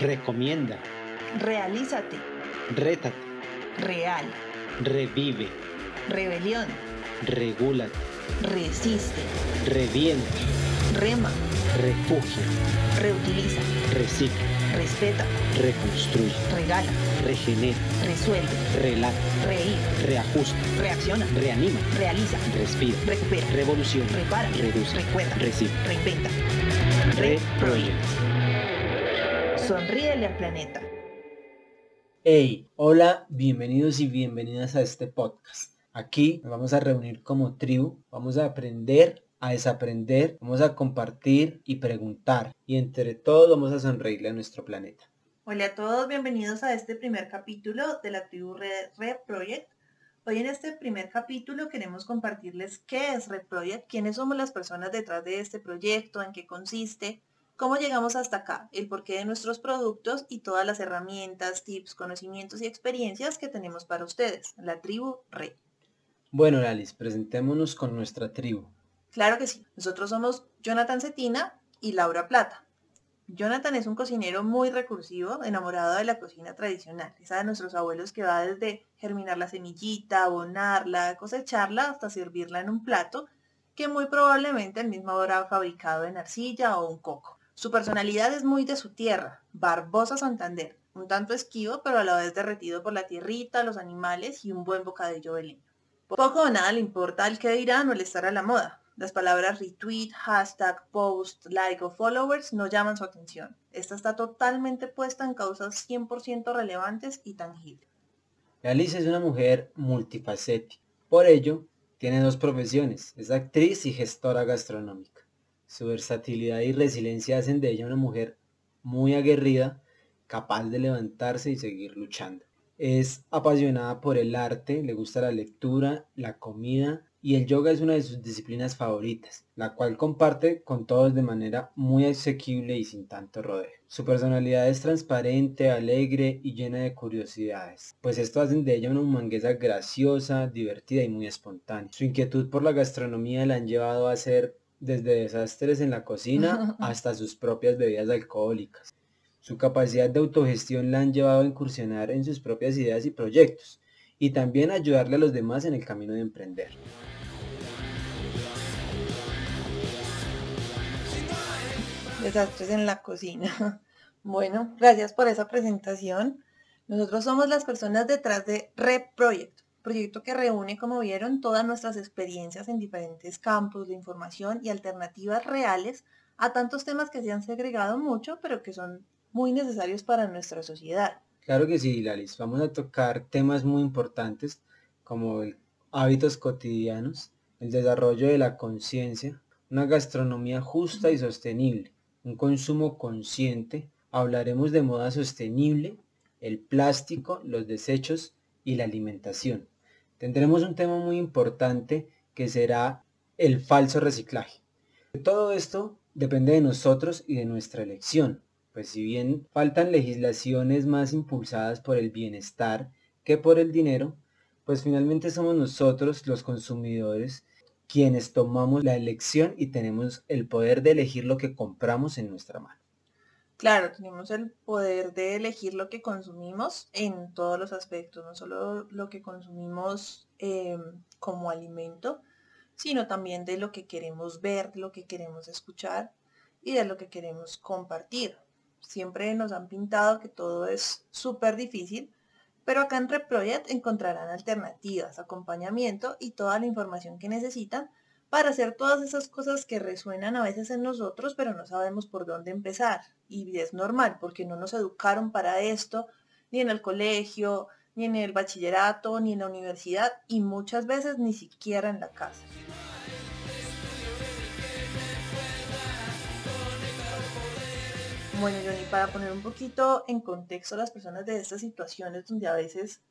Recomienda. Realízate. Rétate. Real. Revive. Rebelión. Regúlate. Resiste. Revienta. Rema. Refugia. Reutiliza. Recicla. Respeta. Reconstruye. Regala. Regenera. Resuelve. Relata. Reír. Reajusta. Reacciona. Reanima. Realiza. Respira. Recupera. Revolución. Repara. Reduce. Recuerda. Recibe. Reinventa. Reproyecta. Sonríele al planeta. Hey, hola, bienvenidos y bienvenidas a este podcast. Aquí nos vamos a reunir como tribu, vamos a aprender, a desaprender, vamos a compartir y preguntar. Y entre todos vamos a sonreírle a nuestro planeta. Hola a todos, bienvenidos a este primer capítulo de la tribu Red, Red Project. Hoy en este primer capítulo queremos compartirles qué es Red Project, quiénes somos las personas detrás de este proyecto, en qué consiste, cómo llegamos hasta acá, el porqué de nuestros productos y todas las herramientas, tips, conocimientos y experiencias que tenemos para ustedes, la tribu Red. Bueno, Lalis, presentémonos con nuestra tribu. Claro que sí, nosotros somos Jonathan Cetina y Laura Plata. Jonathan es un cocinero muy recursivo, enamorado de la cocina tradicional, esa de nuestros abuelos que va desde germinar la semillita, abonarla, cosecharla, hasta servirla en un plato, que muy probablemente el mismo habrá fabricado en arcilla o un coco. Su personalidad es muy de su tierra, Barbosa Santander, un tanto esquivo, pero a la vez derretido por la tierrita, los animales y un buen bocadillo beleño. Poco o nada le importa el que dirán o el estar a la moda. Las palabras retweet, hashtag, post, like o followers no llaman su atención. Esta está totalmente puesta en causas 100% relevantes y tangibles. Alice es una mujer multifacética. Por ello, tiene dos profesiones. Es actriz y gestora gastronómica. Su versatilidad y resiliencia hacen de ella una mujer muy aguerrida, capaz de levantarse y seguir luchando. Es apasionada por el arte, le gusta la lectura, la comida y el yoga es una de sus disciplinas favoritas, la cual comparte con todos de manera muy asequible y sin tanto rodeo. Su personalidad es transparente, alegre y llena de curiosidades, pues esto hacen de ella una humanguesa graciosa, divertida y muy espontánea. Su inquietud por la gastronomía la han llevado a hacer desde desastres en la cocina hasta sus propias bebidas alcohólicas. Su capacidad de autogestión la han llevado a incursionar en sus propias ideas y proyectos, y también a ayudarle a los demás en el camino de emprender. Desastres en la cocina. Bueno, gracias por esa presentación. Nosotros somos las personas detrás de Red Project, proyecto que reúne, como vieron, todas nuestras experiencias en diferentes campos de información y alternativas reales a tantos temas que se han segregado mucho, pero que son muy necesarios para nuestra sociedad. Claro que sí, Lalis. Vamos a tocar temas muy importantes como hábitos cotidianos, el desarrollo de la conciencia, una gastronomía justa y sostenible, un consumo consciente, hablaremos de moda sostenible, el plástico, los desechos y la alimentación. Tendremos un tema muy importante que será el falso reciclaje. Todo esto depende de nosotros y de nuestra elección, pues si bien faltan legislaciones más impulsadas por el bienestar que por el dinero, pues finalmente somos nosotros los consumidores quienes tomamos la elección y tenemos el poder de elegir lo que compramos en nuestra mano. Claro, tenemos el poder de elegir lo que consumimos en todos los aspectos, no solo lo que consumimos eh, como alimento, sino también de lo que queremos ver, de lo que queremos escuchar y de lo que queremos compartir. Siempre nos han pintado que todo es súper difícil, pero acá en Reproject encontrarán alternativas, acompañamiento y toda la información que necesitan para hacer todas esas cosas que resuenan a veces en nosotros, pero no sabemos por dónde empezar. Y es normal, porque no nos educaron para esto, ni en el colegio, ni en el bachillerato, ni en la universidad, y muchas veces ni siquiera en la casa. Bueno, Johnny, para poner un poquito en contexto a las personas de estas situaciones donde a veces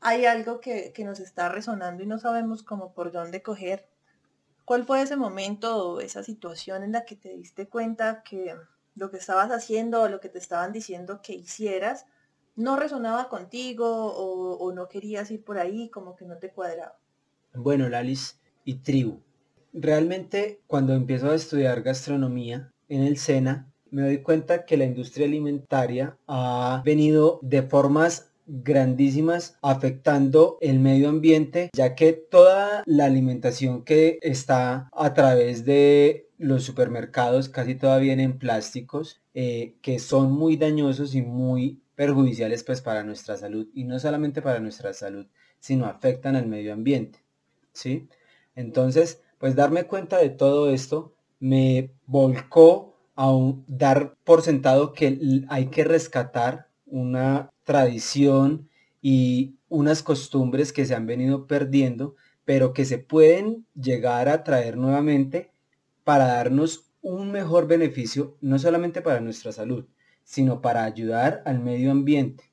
hay algo que, nos está resonando y no sabemos cómo por dónde coger, ¿cuál fue ese momento o esa situación en la que te diste cuenta que lo que estabas haciendo o lo que te estaban diciendo que hicieras no resonaba contigo o, no querías ir por ahí, como que no te cuadraba? Bueno, Lalis y tribu. Realmente cuando empiezo a estudiar gastronomía en el SENA, me doy cuenta que la industria alimentaria ha venido de formas grandísimas afectando el medio ambiente ya que toda la alimentación que está a través de los supermercados casi toda viene en plásticos eh, que son muy dañosos y muy perjudiciales pues para nuestra salud y no solamente para nuestra salud sino afectan al medio ambiente ¿sí? entonces pues darme cuenta de todo esto me volcó a dar por sentado que hay que rescatar una tradición y unas costumbres que se han venido perdiendo, pero que se pueden llegar a traer nuevamente para darnos un mejor beneficio, no solamente para nuestra salud, sino para ayudar al medio ambiente.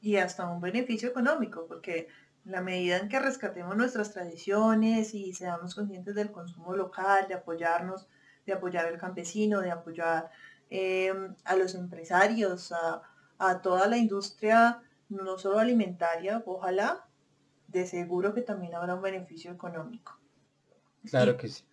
Y hasta un beneficio económico, porque la medida en que rescatemos nuestras tradiciones y seamos conscientes del consumo local, de apoyarnos, de apoyar al campesino, de apoyar eh, a los empresarios, a, a toda la industria, no solo alimentaria, ojalá, de seguro que también habrá un beneficio económico. Claro que sí.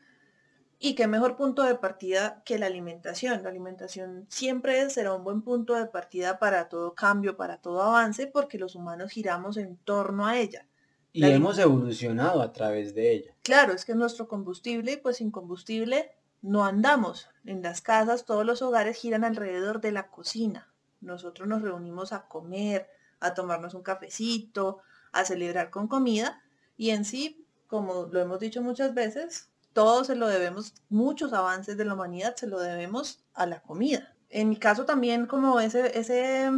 Y qué mejor punto de partida que la alimentación. La alimentación siempre será un buen punto de partida para todo cambio, para todo avance, porque los humanos giramos en torno a ella. Y hemos evolucionado a través de ella. Claro, es que es nuestro combustible, pues sin combustible no andamos. En las casas todos los hogares giran alrededor de la cocina. Nosotros nos reunimos a comer, a tomarnos un cafecito, a celebrar con comida y en sí, como lo hemos dicho muchas veces, todo se lo debemos, muchos avances de la humanidad se lo debemos a la comida. En mi caso también como ese, ese,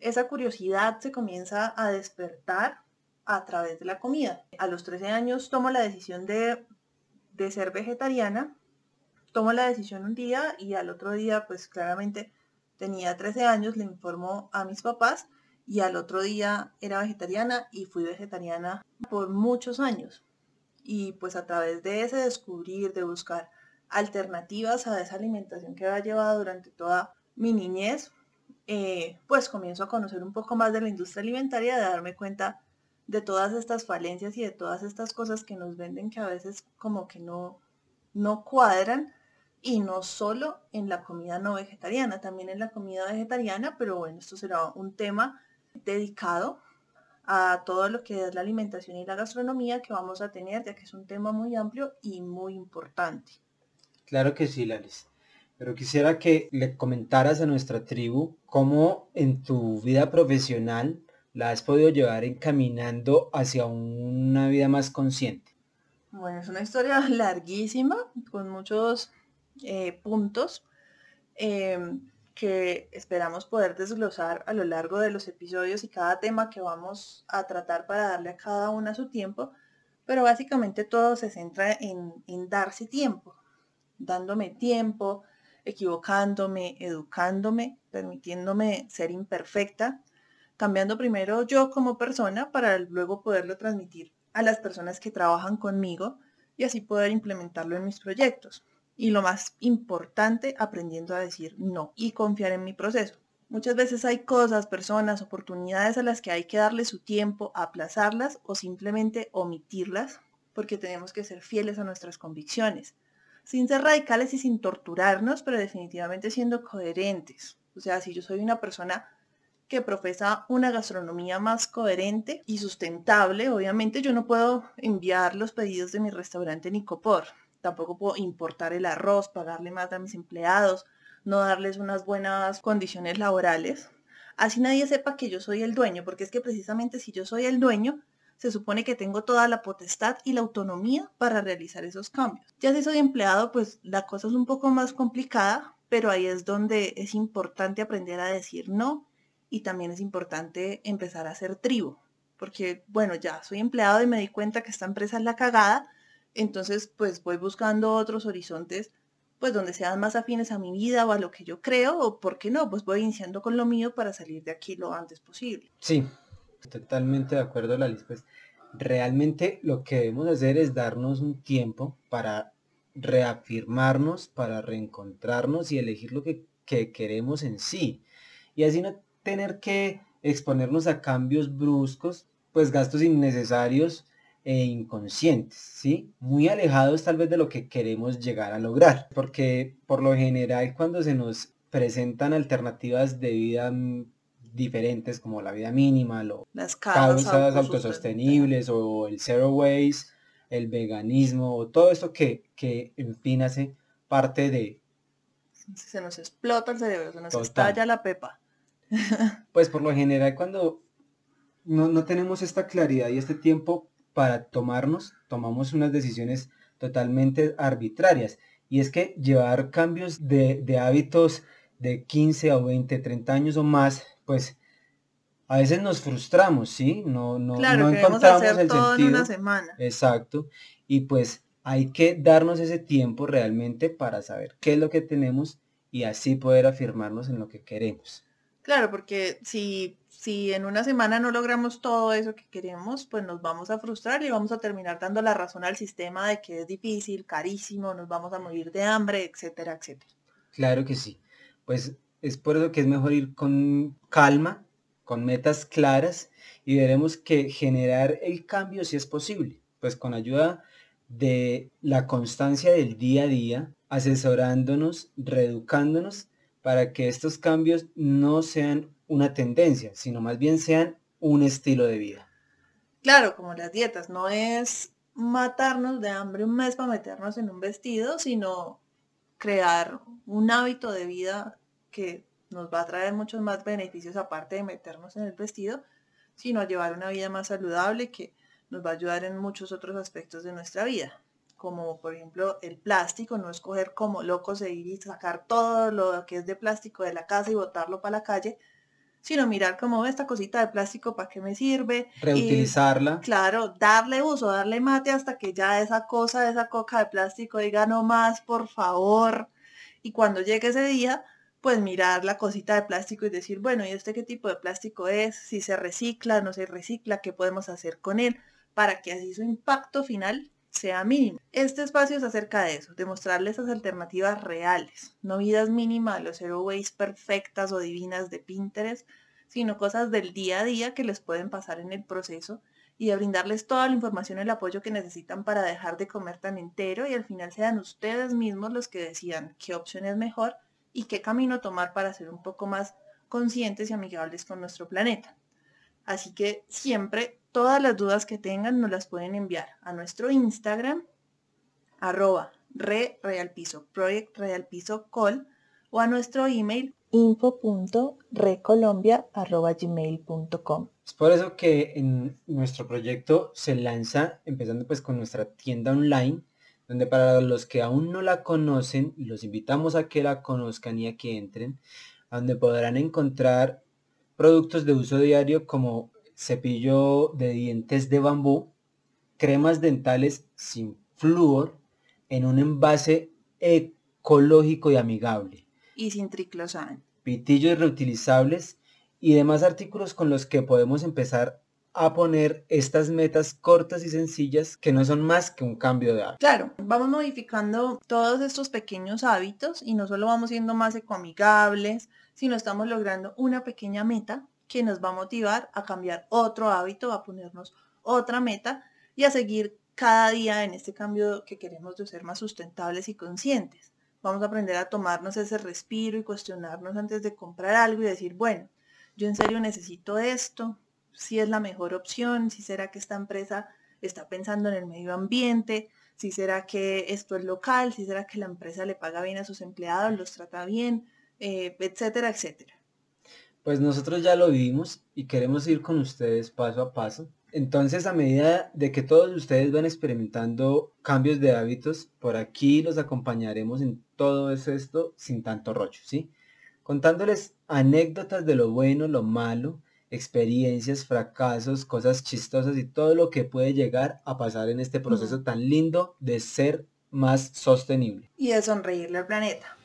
esa curiosidad se comienza a despertar a través de la comida. A los 13 años tomo la decisión de, de ser vegetariana, tomo la decisión un día y al otro día pues claramente tenía 13 años, le informó a mis papás y al otro día era vegetariana y fui vegetariana por muchos años. Y pues a través de ese descubrir, de buscar alternativas a esa alimentación que había llevado durante toda mi niñez, eh, pues comienzo a conocer un poco más de la industria alimentaria, de darme cuenta de todas estas falencias y de todas estas cosas que nos venden que a veces como que no, no cuadran y no solo en la comida no vegetariana, también en la comida vegetariana, pero bueno, esto será un tema dedicado a todo lo que es la alimentación y la gastronomía que vamos a tener, ya que es un tema muy amplio y muy importante. Claro que sí, Laris. Pero quisiera que le comentaras a nuestra tribu cómo en tu vida profesional la has podido llevar encaminando hacia una vida más consciente. Bueno, es una historia larguísima, con muchos eh, puntos em, que esperamos poder desglosar a lo largo de los episodios y cada tema que vamos a tratar para darle a cada una su tiempo, pero básicamente todo se centra en, en darse tiempo, dándome tiempo, equivocándome, educándome, permitiéndome ser imperfecta, cambiando primero yo como persona para luego poderlo transmitir a las personas que trabajan conmigo y así poder implementarlo en mis proyectos y lo más importante, aprendiendo a decir no y confiar en mi proceso. Muchas veces hay cosas, personas, oportunidades a las que hay que darle su tiempo, aplazarlas o simplemente omitirlas porque tenemos que ser fieles a nuestras convicciones, sin ser radicales y sin torturarnos, pero definitivamente siendo coherentes. O sea, si yo soy una persona que profesa una gastronomía más coherente y sustentable, obviamente yo no puedo enviar los pedidos de mi restaurante en Icopor tampoco puedo importar el arroz, pagarle más a mis empleados, no darles unas buenas condiciones laborales. Así nadie sepa que yo soy el dueño, porque es que precisamente si yo soy el dueño, se supone que tengo toda la potestad y la autonomía para realizar esos cambios. Ya si soy empleado, pues la cosa es un poco más complicada, pero ahí es donde es importante aprender a decir no y también es importante empezar a hacer tribu, porque bueno, ya soy empleado y me di cuenta que esta empresa es la cagada, entonces, pues voy buscando otros horizontes, pues donde sean más afines a mi vida o a lo que yo creo, o por qué no, pues voy iniciando con lo mío para salir de aquí lo antes posible. Sí, totalmente de acuerdo, Lalis. Pues realmente lo que debemos hacer es darnos un tiempo para reafirmarnos, para reencontrarnos y elegir lo que, que queremos en sí. Y así no tener que exponernos a cambios bruscos, pues gastos innecesarios e inconscientes, ¿sí? Muy alejados tal vez de lo que queremos llegar a lograr, porque por lo general cuando se nos presentan alternativas de vida mm, diferentes como la vida mínima, o Las causas causas autosostenibles o el zero waste, el veganismo o todo esto que, que en fin hace parte de, Se nos explota el cerebro, se nos Total. estalla la pepa. pues por lo general cuando no, no tenemos esta claridad y este tiempo para tomarnos, tomamos unas decisiones totalmente arbitrarias. Y es que llevar cambios de, de hábitos de 15 a 20, 30 años o más, pues a veces nos frustramos, ¿sí? No, no, claro, no encontramos hacer el todo en sentido. una semana. Exacto. Y pues hay que darnos ese tiempo realmente para saber qué es lo que tenemos y así poder afirmarnos en lo que queremos. Claro, porque si, si en una semana no logramos todo eso que queremos, pues nos vamos a frustrar y vamos a terminar dando la razón al sistema de que es difícil, carísimo, nos vamos a morir de hambre, etcétera, etcétera. Claro que sí. Pues es por eso que es mejor ir con calma, con metas claras y veremos que generar el cambio sí es posible. Pues con ayuda de la constancia del día a día, asesorándonos, reeducándonos para que estos cambios no sean una tendencia, sino más bien sean un estilo de vida. Claro, como las dietas, no es matarnos de hambre un mes para meternos en un vestido, sino crear un hábito de vida que nos va a traer muchos más beneficios aparte de meternos en el vestido, sino a llevar una vida más saludable que nos va a ayudar en muchos otros aspectos de nuestra vida, como por ejemplo el plástico, no escoger como locos e ir y sacar todo lo que es de plástico de la casa y botarlo para la calle, sino mirar como esta cosita de plástico para qué me sirve, y Reutilizarla. Claro, darle uso, darle mate hasta que ya esa cosa, esa coca de plástico diga no más, por favor. Y cuando llegue ese día, pues mirar la cosita de plástico y decir, bueno, ¿y este qué tipo de plástico es? Si se recicla, no se recicla, ¿qué podemos hacer con él? Para que así su impacto final sea mínimo. Este espacio es acerca de eso, de mostrarles esas alternativas reales, no vidas mínimas, zero waste perfectas o divinas de Pinterest, sino cosas del día a día que les pueden pasar en el proceso y de brindarles toda la información y el apoyo que necesitan para dejar de comer tan entero y al final sean ustedes mismos los que decidan qué opción es mejor y qué camino tomar para ser un poco más conscientes y amigables con nuestro planeta. Así que siempre todas las dudas que tengan nos las pueden enviar a nuestro Instagram, arroba re real piso, project call, o a nuestro email info.recolombia.gmail.com. Es por eso que en nuestro proyecto se lanza empezando pues con nuestra tienda online, donde para los que aún no la conocen, los invitamos a que la conozcan y a que entren, donde podrán encontrar productos de uso diario como cepillo de dientes de bambú, cremas dentales sin flúor, en un envase ecológico y amigable, Y sin triclosan. pitillos reutilizables y demás artículos con los que podemos empezar a poner estas metas cortas y sencillas que no son más que un cambio de hábito. Claro, vamos modificando todos estos pequeños hábitos y no solo vamos siendo más ecoamigables, sino estamos logrando una pequeña meta que nos va a motivar a cambiar otro hábito, a ponernos otra meta y a seguir cada día en este cambio que queremos de ser más sustentables y conscientes. Vamos a aprender a tomarnos ese respiro y cuestionarnos antes de comprar algo y decir, bueno, yo en serio necesito esto, si es la mejor opción, si será que esta empresa está pensando en el medio ambiente, si será que esto es local, si será que la empresa le paga bien a sus empleados, los trata bien, eh, etcétera, etcétera. Pues nosotros ya lo vivimos y queremos ir con ustedes paso a paso. Entonces, a medida de que todos ustedes van experimentando cambios de hábitos, por aquí los acompañaremos en todo esto sin tanto rollo, ¿sí? Contándoles anécdotas de lo bueno, lo malo, experiencias, fracasos, cosas chistosas y todo lo que puede llegar a pasar en este proceso tan lindo de ser más sostenible. Y de sonreírle al planeta.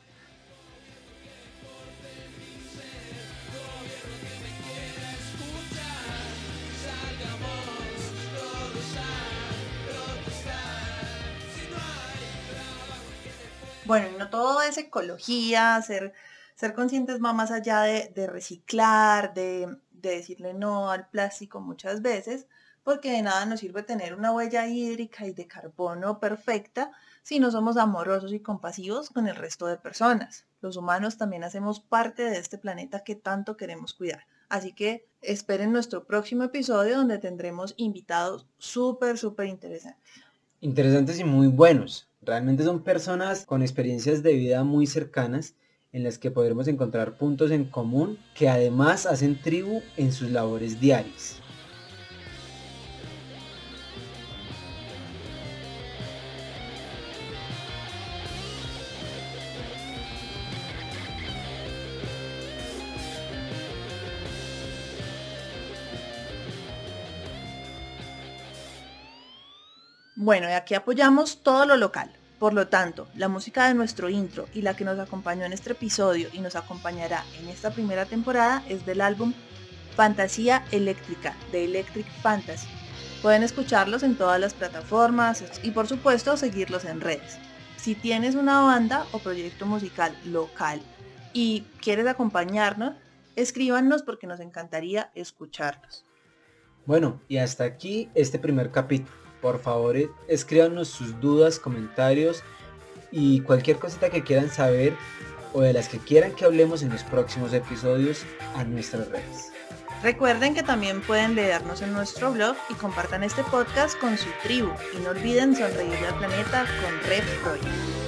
Bueno, y no todo es ecología, ser, ser conscientes va más allá de, reciclar, de, de decirle no al plástico muchas veces, porque de nada nos sirve tener una huella hídrica y de carbono perfecta si no somos amorosos y compasivos con el resto de personas. Los humanos también hacemos parte de este planeta que tanto queremos cuidar. Así que esperen nuestro próximo episodio donde tendremos invitados súper, súper interesantes. Interesantes y muy buenos. Realmente son personas con experiencias de vida muy cercanas en las que podremos encontrar puntos en común que además hacen tribu en sus labores diarias. Bueno, y aquí apoyamos todo lo local. Por lo tanto, la música de nuestro intro y la que nos acompañó en este episodio y nos acompañará en esta primera temporada es del álbum Fantasía Eléctrica de Electric Fantasy. Pueden escucharlos en todas las plataformas y por supuesto seguirlos en redes. Si tienes una banda o proyecto musical local y quieres acompañarnos, escríbanos porque nos encantaría escucharlos. Bueno, y hasta aquí este primer capítulo por favor eh, escríbanos sus dudas, comentarios y cualquier cosita que quieran saber o de las que quieran que hablemos en los próximos episodios a nuestras redes. Recuerden que también pueden leernos en nuestro blog y compartan este podcast con su tribu y no olviden sonreírle al planeta con Red Project.